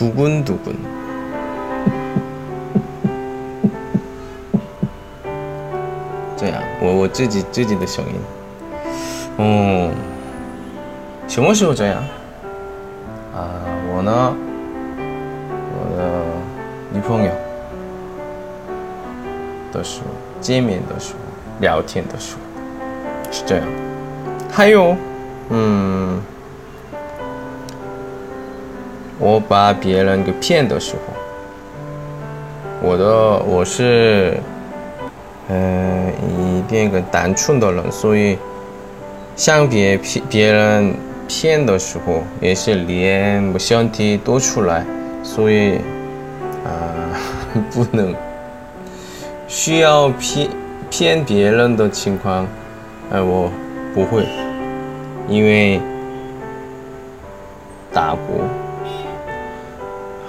두근두근 这样，我我自己自己的声音。哦，什么时候这样？啊，我呢，我的女朋友的时候，见面的时候，聊天的时候，是这样。还有，嗯， 我把别人给骗的时候，我的我是，呃，一点个单纯的人，所以想别骗别人骗的时候，也是连身体都出来，所以啊、不能需要骗骗别人的情况，哎、我不会，因为打过。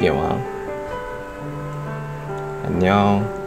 예왕 안녕.